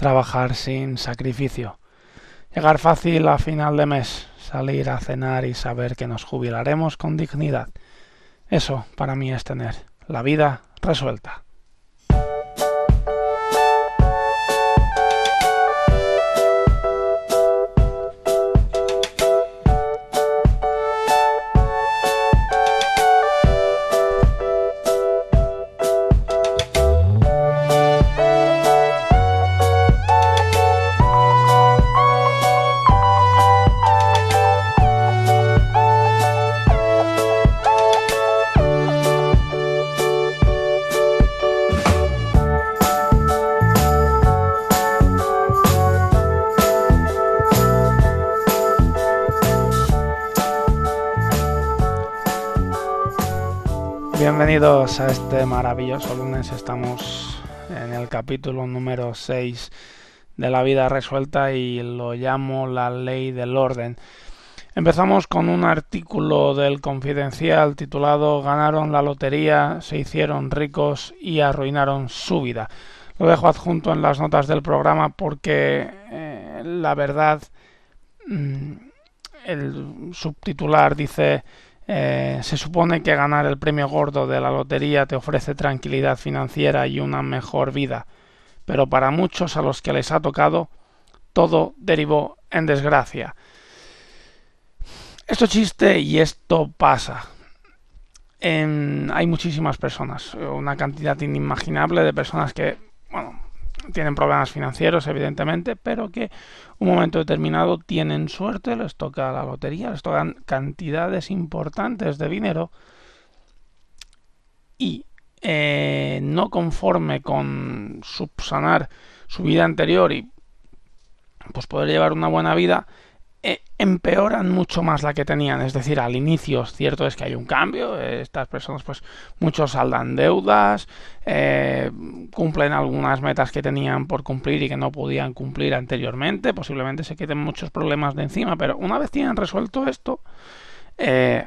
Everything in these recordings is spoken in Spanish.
trabajar sin sacrificio. Llegar fácil a final de mes, salir a cenar y saber que nos jubilaremos con dignidad. Eso para mí es tener la vida resuelta. Bienvenidos a este maravilloso lunes. Estamos en el capítulo número 6 de la vida resuelta y lo llamo la ley del orden. Empezamos con un artículo del Confidencial titulado Ganaron la lotería, se hicieron ricos y arruinaron su vida. Lo dejo adjunto en las notas del programa porque eh, la verdad mm, el subtitular dice eh, se supone que ganar el premio gordo de la lotería te ofrece tranquilidad financiera y una mejor vida, pero para muchos a los que les ha tocado, todo derivó en desgracia. Esto chiste y esto pasa. hay muchísimas personas, una cantidad inimaginable de personas que, tienen problemas financieros, evidentemente, pero que un momento determinado tienen suerte, les toca la lotería, les tocan cantidades importantes de dinero y eh, no conforme con subsanar su vida anterior y pues poder llevar una buena vida, empeoran mucho más la que tenían. Es decir, al inicio cierto es que hay un cambio, estas personas pues muchos saldan deudas, eh, cumplen algunas metas que tenían por cumplir y que no podían cumplir anteriormente, posiblemente se queden muchos problemas de encima, pero una vez tienen resuelto esto, eh,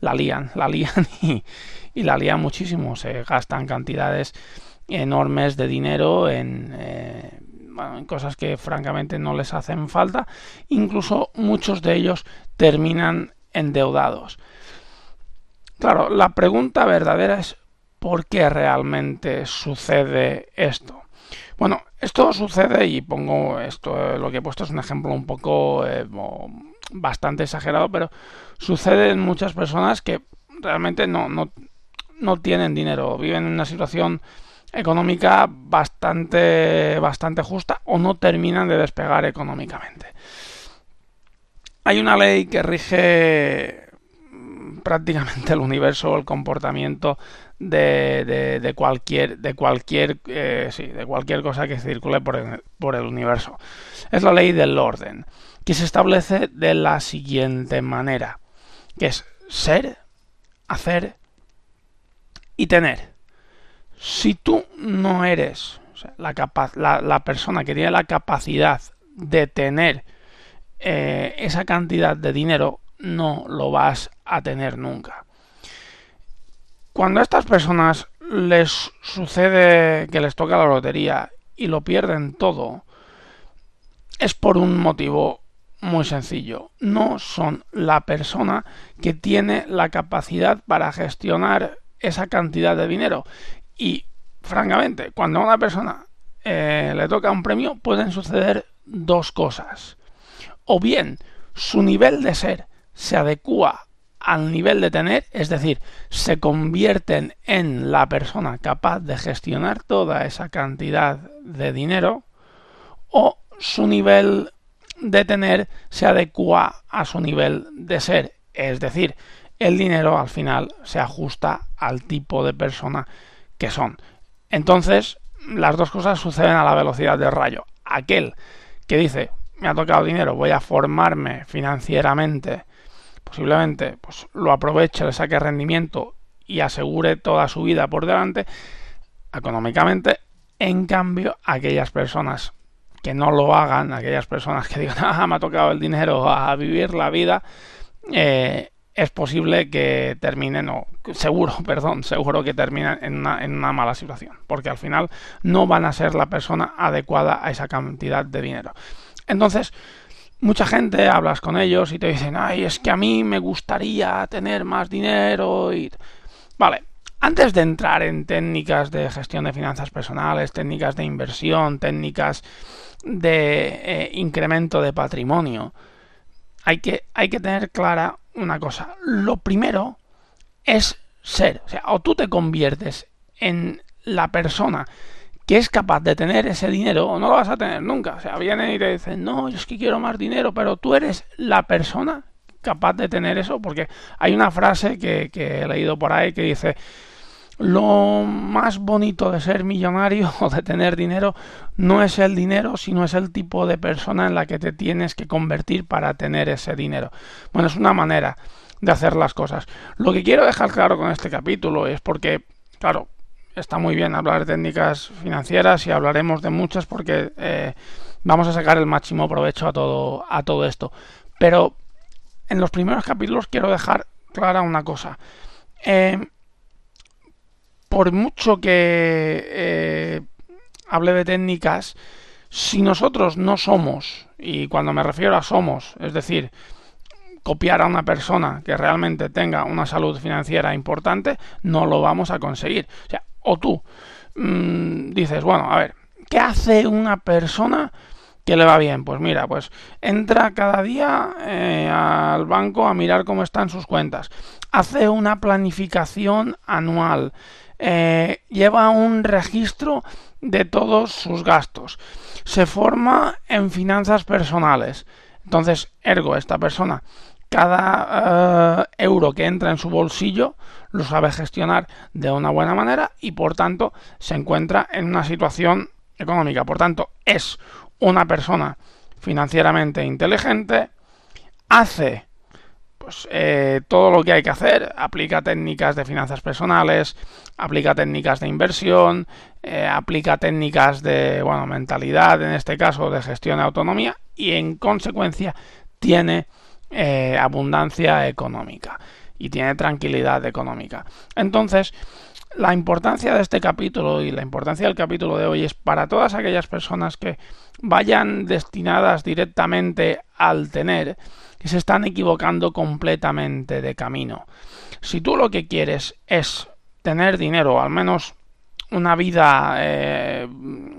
la lían, la lían y, y, la lían muchísimo, se gastan cantidades enormes de dinero en cosas que francamente no les hacen falta, incluso muchos de ellos terminan endeudados. Claro, la pregunta verdadera es ¿por qué realmente sucede esto? Bueno, esto sucede y pongo esto, lo que he puesto es un ejemplo un poco eh, bastante exagerado, pero sucede en muchas personas que realmente no, no, no tienen dinero, viven en una situación económica bastante, bastante justa o no terminan de despegar económicamente. Hay una ley que rige prácticamente el universo, el comportamiento de, de, cualquier, de cualquier, eh, sí, de cualquier cosa que circule por el, por el universo. Es la ley del orden, que se establece de la siguiente manera, que es ser, hacer y tener si tú no eres la, persona que tiene la capacidad de tener eh, esa cantidad de dinero, no lo vas a tener nunca. Cuando a estas personas les sucede que les toca la lotería y lo pierden todo, es por un motivo muy sencillo. No son la persona que tiene la capacidad para gestionar esa cantidad de dinero. Y, francamente, cuando a una persona eh, le toca un premio, pueden suceder dos cosas. O bien, su nivel de ser se adecua al nivel de tener, es decir, se convierten en la persona capaz de gestionar toda esa cantidad de dinero, o su nivel de tener se adecua a su nivel de ser, es decir, el dinero al final se ajusta al tipo de persona que son. Entonces, las dos cosas suceden a la velocidad del rayo. Aquel que dice, me ha tocado dinero, voy a formarme financieramente, posiblemente pues lo aproveche, le saque rendimiento y asegure toda su vida por delante, económicamente, en cambio, aquellas personas que no lo hagan, aquellas personas que digan, ah, me ha tocado el dinero a vivir la vida, eh, es posible que terminen, o seguro, perdón, seguro que terminen en una, en una mala situación, porque al final no van a ser la persona adecuada a esa cantidad de dinero. Entonces, mucha gente hablas con ellos y te dicen, ay, es que a mí me gustaría tener más dinero y... Vale, antes de entrar en técnicas de gestión de finanzas personales, técnicas de inversión, técnicas de eh, incremento de patrimonio, hay que, hay que tener clara una cosa. Lo primero es ser. O sea, o tú te conviertes en la persona que es capaz de tener ese dinero o no lo vas a tener nunca. O sea, vienen y te dicen, no, yo es que quiero más dinero, pero tú eres la persona capaz de tener eso, porque hay una frase que, que he leído por ahí que dice, lo más bonito de ser millonario o de tener dinero no es el dinero, sino es el tipo de persona en la que te tienes que convertir para tener ese dinero. Bueno, es una manera de hacer las cosas. Lo que quiero dejar claro con este capítulo es porque, claro, está muy bien hablar de técnicas financieras y hablaremos de muchas porque eh, vamos a sacar el máximo provecho a todo, a todo esto. Pero en los primeros capítulos quiero dejar clara una cosa. Eh, por mucho que eh, hable de técnicas, si nosotros no somos, y cuando me refiero a somos, es decir, copiar a una persona que realmente tenga una salud financiera importante, no lo vamos a conseguir. O sea, o tú mmm, dices, bueno, a ver, ¿qué hace una persona que le va bien? Pues mira, pues entra cada día eh, al banco a mirar cómo están sus cuentas, hace una planificación anual, eh, lleva un registro de todos sus gastos, se forma en finanzas personales. Entonces, ergo, esta persona cada eh, euro que entra en su bolsillo lo sabe gestionar de una buena manera y por tanto se encuentra en una situación económica. Por tanto, es una persona financieramente inteligente, hace pues, eh, todo lo que hay que hacer, aplica técnicas de finanzas personales, aplica técnicas de inversión, eh, aplica técnicas de bueno, mentalidad, en este caso de gestión de autonomía, y en consecuencia tiene eh, abundancia económica y tiene tranquilidad económica. Entonces, la importancia de este capítulo y la importancia del capítulo de hoy es para todas aquellas personas que vayan destinadas directamente al tener y se están equivocando completamente de camino. Si tú lo que quieres es tener dinero, al menos una vida eh,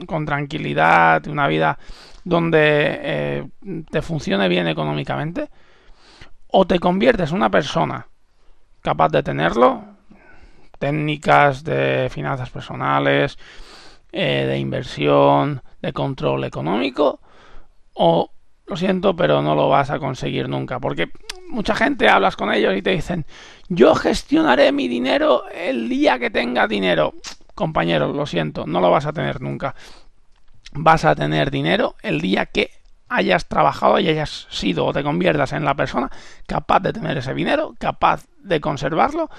con tranquilidad, una vida donde eh, te funcione bien económicamente, o te conviertes en una persona capaz de tenerlo, técnicas de finanzas personales, eh, de inversión, de control económico, o lo siento, pero no lo vas a conseguir nunca, porque mucha gente hablas con ellos y te dicen, yo gestionaré mi dinero el día que tenga dinero. Compañero, lo siento, no lo vas a tener nunca. Vas a tener dinero el día que hayas trabajado y hayas sido o te conviertas en la persona capaz de tener ese dinero, capaz de conservarlo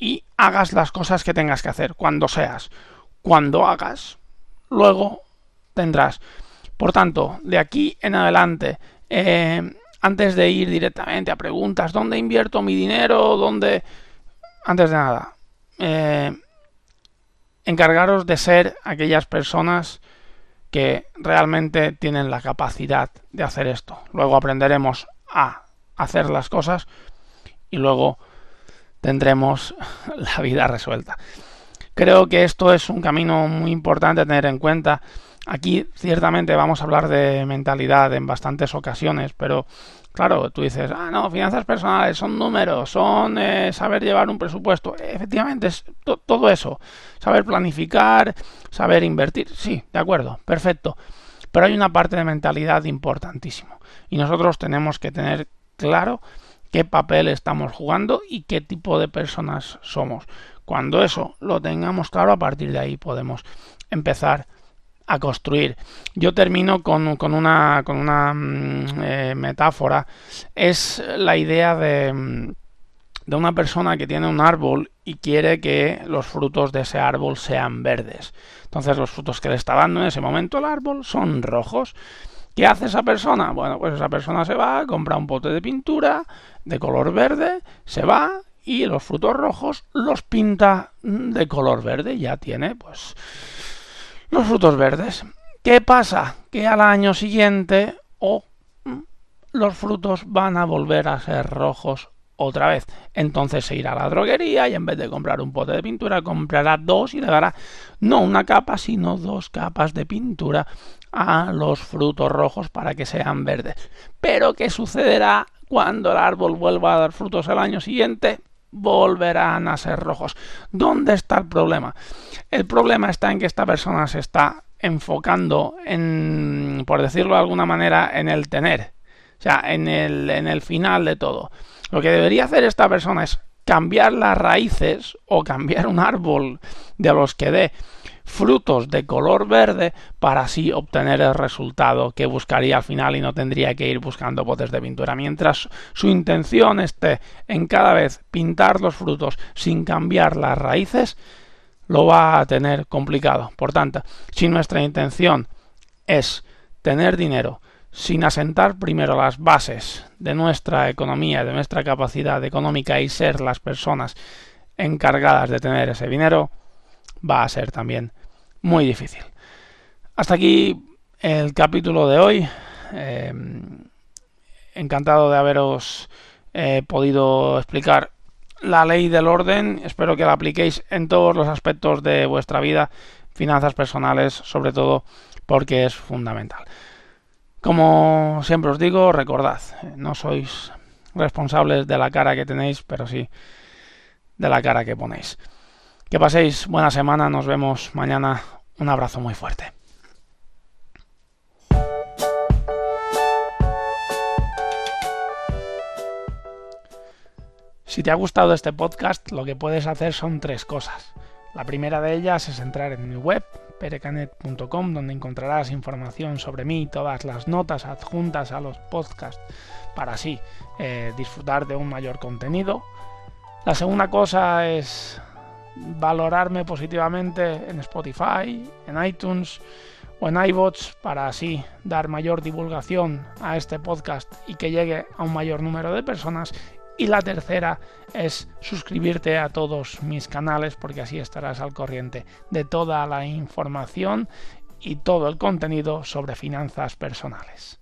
y hagas las cosas que tengas que hacer cuando seas. Cuando hagas, luego tendrás. Por tanto, de aquí en adelante, eh, antes de ir directamente a preguntas, ¿dónde invierto mi dinero? ¿Dónde? Antes de nada, eh, encargaros de ser aquellas personas que realmente tienen la capacidad de hacer esto. Luego aprenderemos a hacer las cosas y luego tendremos la vida resuelta. Creo que esto es un camino muy importante a tener en cuenta. Aquí ciertamente vamos a hablar de mentalidad en bastantes ocasiones, pero claro, tú dices, ah, no, finanzas personales son números, son eh, saber llevar un presupuesto. Efectivamente, es todo eso. Saber planificar, saber invertir. Sí, de acuerdo, perfecto. Pero hay una parte de mentalidad importantísimo. Y nosotros tenemos que tener claro qué papel estamos jugando y qué tipo de personas somos. Cuando eso lo tengamos claro, a partir de ahí podemos empezar a construir. Yo termino con, una, mm, eh, metáfora. Es la idea de, de una persona que tiene un árbol y quiere que los frutos de ese árbol sean verdes. Entonces los frutos que le está dando en ese momento el árbol son rojos. ¿Qué hace esa persona? Bueno, pues esa persona se va, compra un pote de pintura de color verde, se va y los frutos rojos los pinta de color verde. Ya tiene, pues, los frutos verdes. ¿Qué pasa? Que al año siguiente o mm, los frutos van a volver a ser rojos otra vez. Entonces se irá a la droguería y en vez de comprar un pote de pintura comprará dos y le dará no una capa sino dos capas de pintura a los frutos rojos para que sean verdes. Pero ¿qué sucederá cuando el árbol vuelva a dar frutos el año siguiente? volverán a ser rojos. ¿Dónde está el problema? El problema está en que esta persona se está enfocando en, por decirlo de alguna manera, en el tener. O sea, en el, en el final de todo. Lo que debería hacer esta persona es cambiar las raíces o cambiar un árbol de los que dé frutos de color verde para así obtener el resultado que buscaría al final y no tendría que ir buscando botes de pintura. Mientras su intención esté en cada vez pintar los frutos sin cambiar las raíces, lo va a tener complicado. Por tanto, si nuestra intención es tener dinero, sin asentar primero las bases de nuestra economía, de nuestra capacidad económica y ser las personas encargadas de tener ese dinero, va a ser también muy difícil. Hasta aquí el capítulo de hoy. Eh, encantado de haberos eh, podido explicar la ley del orden. Espero que la apliquéis en todos los aspectos de vuestra vida, finanzas personales, sobre todo porque es fundamental. Como siempre os digo, recordad, no sois responsables de la cara que tenéis, pero sí de la cara que ponéis. Que paséis buena semana, nos vemos mañana. Un abrazo muy fuerte. Si te ha gustado este podcast, lo que puedes hacer son tres cosas. La primera de ellas es entrar en mi web, perecanet.com, donde encontrarás información sobre mí, todas las notas adjuntas a los podcasts, para así eh, disfrutar de un mayor contenido. La segunda cosa es valorarme positivamente en Spotify, en iTunes o en iBots para así dar mayor divulgación a este podcast y que llegue a un mayor número de personas y la tercera es suscribirte a todos mis canales porque así estarás al corriente de toda la información y todo el contenido sobre finanzas personales.